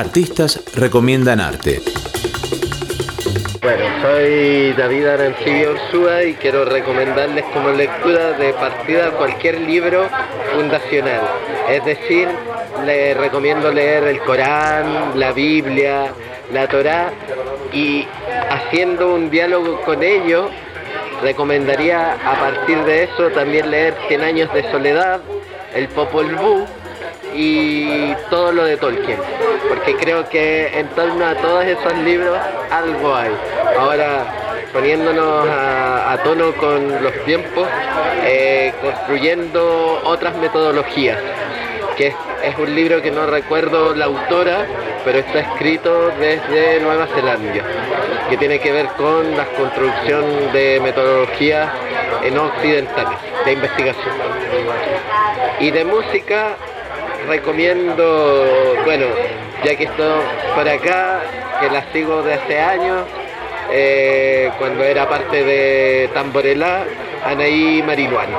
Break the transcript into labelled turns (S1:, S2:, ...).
S1: Artistas recomiendan arte.
S2: Bueno, soy David Arancibia Ursúa y quiero recomendarles como lectura de partida cualquier libro fundacional. Es decir, les recomiendo leer el Corán, la Biblia, la Torá y haciendo un diálogo con ellos, recomendaría a partir de eso también leer Cien años de soledad, el Popol Vuh y todo lo de Tolkien, porque creo que en torno a todos esos libros algo hay. Ahora, poniéndonos a, tono con los tiempos, eh, construyendo otras metodologías, que es, un libro que no recuerdo la autora, pero está escrito desde Nueva Zelanda, que tiene que ver con la construcción de metodologías no occidentales, de investigación. Y de música, recomiendo, bueno, ya que estoy por acá, que la sigo de hace años, eh, cuando era parte de Tamborelá, Anaí Mariluano.